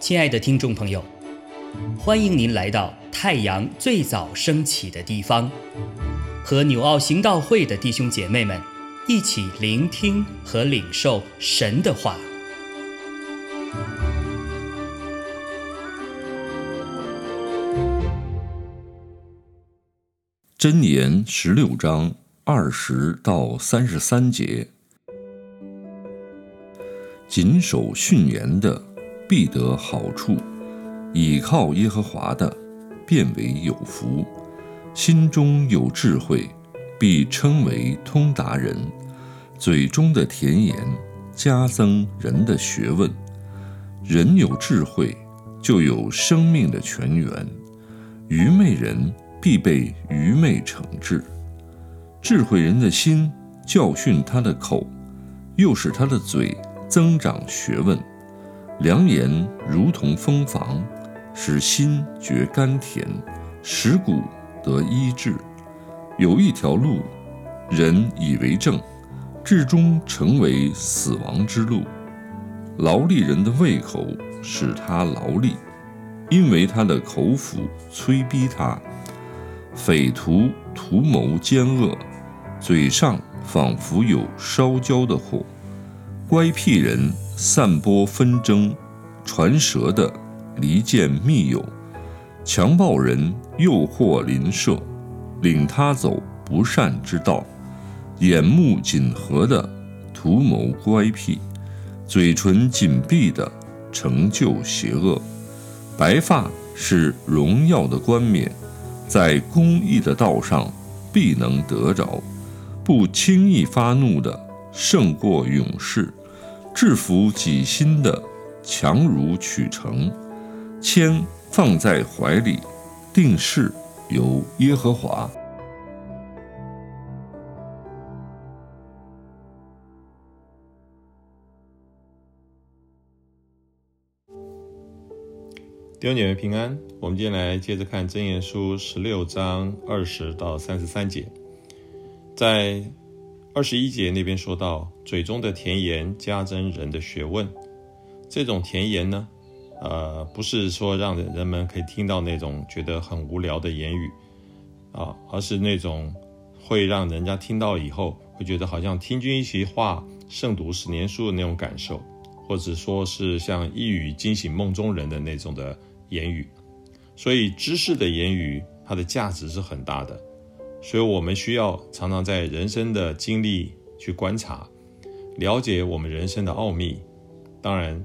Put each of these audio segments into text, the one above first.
亲爱的听众朋友，欢迎您来到太阳最早升起的地方，和纽奥行道会的弟兄姐妹们一起聆听和领受神的话。箴言十六章二十到三十三节，谨守训言的。必得好处，倚靠耶和华的，变为有福。心中有智慧，必称为通达人。嘴中的甜言，加增人的学问。人有智慧，就有生命的泉源。愚昧人必被愚昧惩治。智慧人的心教训他的口，又使他的嘴增长学问。良言如同蜂房，使心觉甘甜，使骨得医治。有一条路，人以为正，至终成为死亡之路。劳力人的胃口使他劳力，因为他的口腹催逼他。匪徒图谋奸恶，嘴上仿佛有烧焦的火。乖僻人。散播纷争，传舌的离间密友，强暴人诱惑邻舍，领他走不善之道，眼目紧合的图谋乖僻，嘴唇紧闭的成就邪恶。白发是荣耀的冠冕，在公义的道上必能得着。不轻易发怒的胜过勇士。制服己心的强如取成，铅放在怀里，定是由耶和华。弟兄姐妹平安，我们今天来接着看箴言书十六章二十到三十三节，在。二十一节那边说到，嘴中的甜言加增人的学问。这种甜言呢，呃，不是说让人们可以听到那种觉得很无聊的言语啊，而是那种会让人家听到以后会觉得好像听君一席话，胜读十年书的那种感受，或者说是像一语惊醒梦中人的那种的言语。所以，知识的言语，它的价值是很大的。所以，我们需要常常在人生的经历去观察、了解我们人生的奥秘。当然，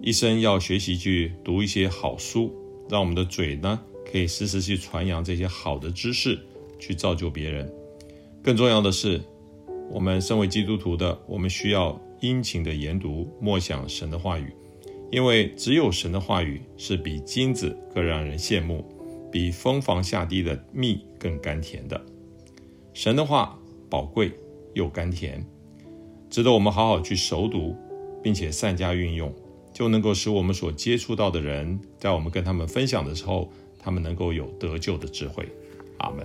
一生要学习去读一些好书，让我们的嘴呢可以时时去传扬这些好的知识，去造就别人。更重要的是，我们身为基督徒的，我们需要殷勤的研读、默想神的话语，因为只有神的话语是比金子更让人羡慕。比蜂房下滴的蜜更甘甜的神的话，宝贵又甘甜，值得我们好好去熟读，并且善加运用，就能够使我们所接触到的人，在我们跟他们分享的时候，他们能够有得救的智慧。阿门。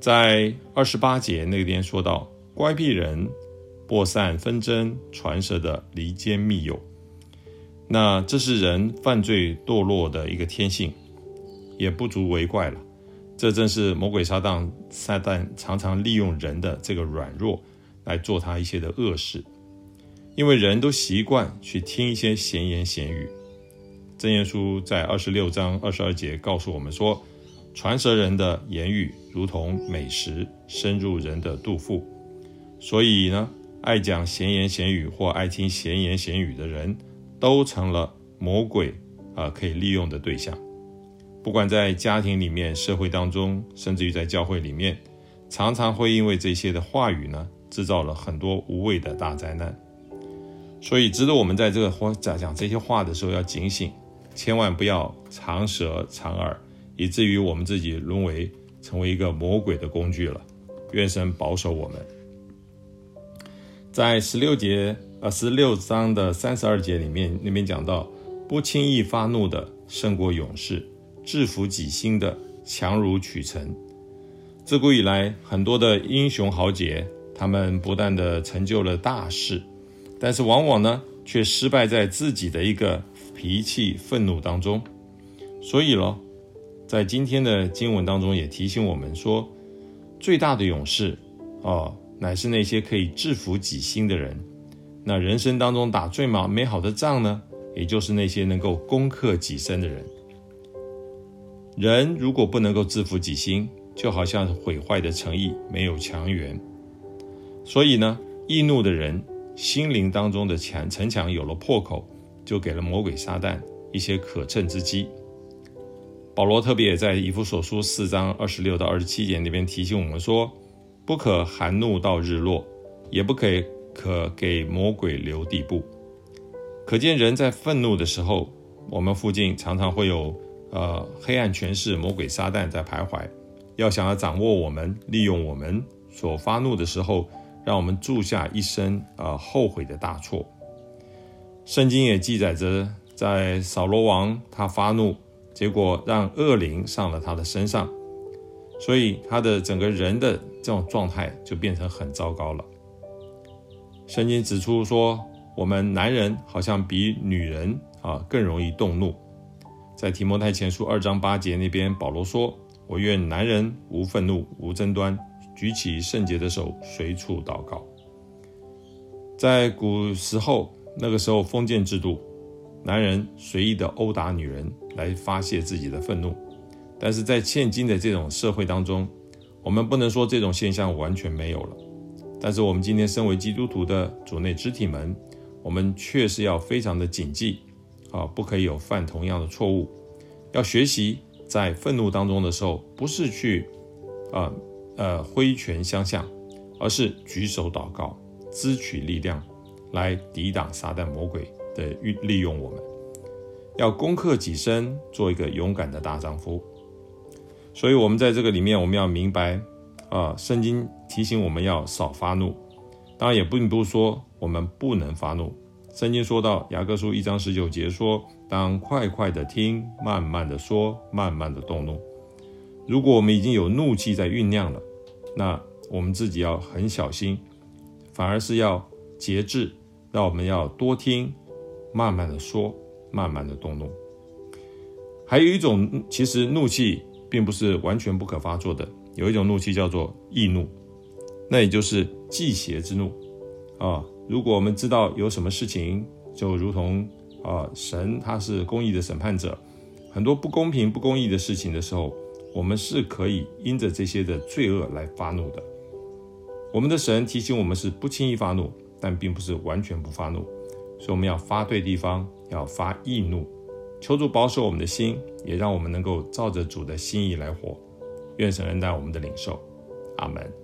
在二十八节那边说到，乖僻人播散纷争，传舌的离间密友，那这是人犯罪堕落的一个天性。也不足为怪了，这正是魔鬼撒旦撒旦常常利用人的这个软弱来做他一些的恶事，因为人都习惯去听一些闲言闲语。真言书在二十六章二十二节告诉我们说，传舌人的言语如同美食，深入人的肚腹。所以呢，爱讲闲言闲语或爱听闲言闲语的人，都成了魔鬼啊可以利用的对象。不管在家庭里面、社会当中，甚至于在教会里面，常常会因为这些的话语呢，制造了很多无谓的大灾难。所以，值得我们在这个话在讲这些话的时候要警醒，千万不要长舌长耳，以至于我们自己沦为成为一个魔鬼的工具了。愿神保守我们。在十六节呃十六章的三十二节里面，那边讲到，不轻易发怒的胜过勇士。制服己心的强如取成。自古以来，很多的英雄豪杰他们不断的成就了大事，但是往往呢，却失败在自己的一个脾气愤怒当中。所以咯，在今天的经文当中也提醒我们说，最大的勇士，哦，乃是那些可以制服己心的人。那人生当中打最美美好的仗呢，也就是那些能够攻克己身的人。人如果不能够制服己心，就好像毁坏的诚意没有强援。所以呢，易怒的人心灵当中的墙城墙有了破口，就给了魔鬼撒旦一些可乘之机。保罗特别也在以弗所书四章二十六到二十七节那边提醒我们说：不可含怒到日落，也不可可给魔鬼留地步。可见人在愤怒的时候，我们附近常常会有呃黑暗权势魔鬼撒旦在徘徊，要想要掌握我们，利用我们所发怒的时候。让我们铸下一生呃后悔的大错。圣经也记载着，在扫罗王他发怒，结果让恶灵上了他的身上，所以他的整个人的这种状态就变成很糟糕了。圣经指出说，我们男人好像比女人啊更容易动怒。在提摩太前书二章八节那边，保罗说：“我愿男人无愤怒，无争端。”举起圣洁的手，随处祷告。在古时候，那个时候封建制度，男人随意的殴打女人来发泄自己的愤怒。但是在现今的这种社会当中，我们不能说这种现象完全没有了。但是我们今天身为基督徒的主内肢体们，我们确实要非常的谨记啊，不可以有犯同样的错误。要学习在愤怒当中的时候，不是去啊。呃，挥拳相向，而是举手祷告，支取力量，来抵挡撒旦魔鬼的利利用。我们要攻克己身，做一个勇敢的大丈夫。所以，我们在这个里面，我们要明白啊，圣经提醒我们要少发怒。当然，也并不是说我们不能发怒。圣经说到雅各书一章十九节说：“当快快的听，慢慢的说，慢慢的动怒。”如果我们已经有怒气在酝酿了，那我们自己要很小心，反而是要节制。那我们要多听，慢慢的说，慢慢的动怒。还有一种，其实怒气并不是完全不可发作的。有一种怒气叫做易怒，那也就是忌邪之怒啊。如果我们知道有什么事情，就如同啊，神他是公义的审判者，很多不公平、不公义的事情的时候。我们是可以因着这些的罪恶来发怒的。我们的神提醒我们是不轻易发怒，但并不是完全不发怒，所以我们要发对地方，要发易怒。求主保守我们的心，也让我们能够照着主的心意来活。愿神恩待我们的领受，阿门。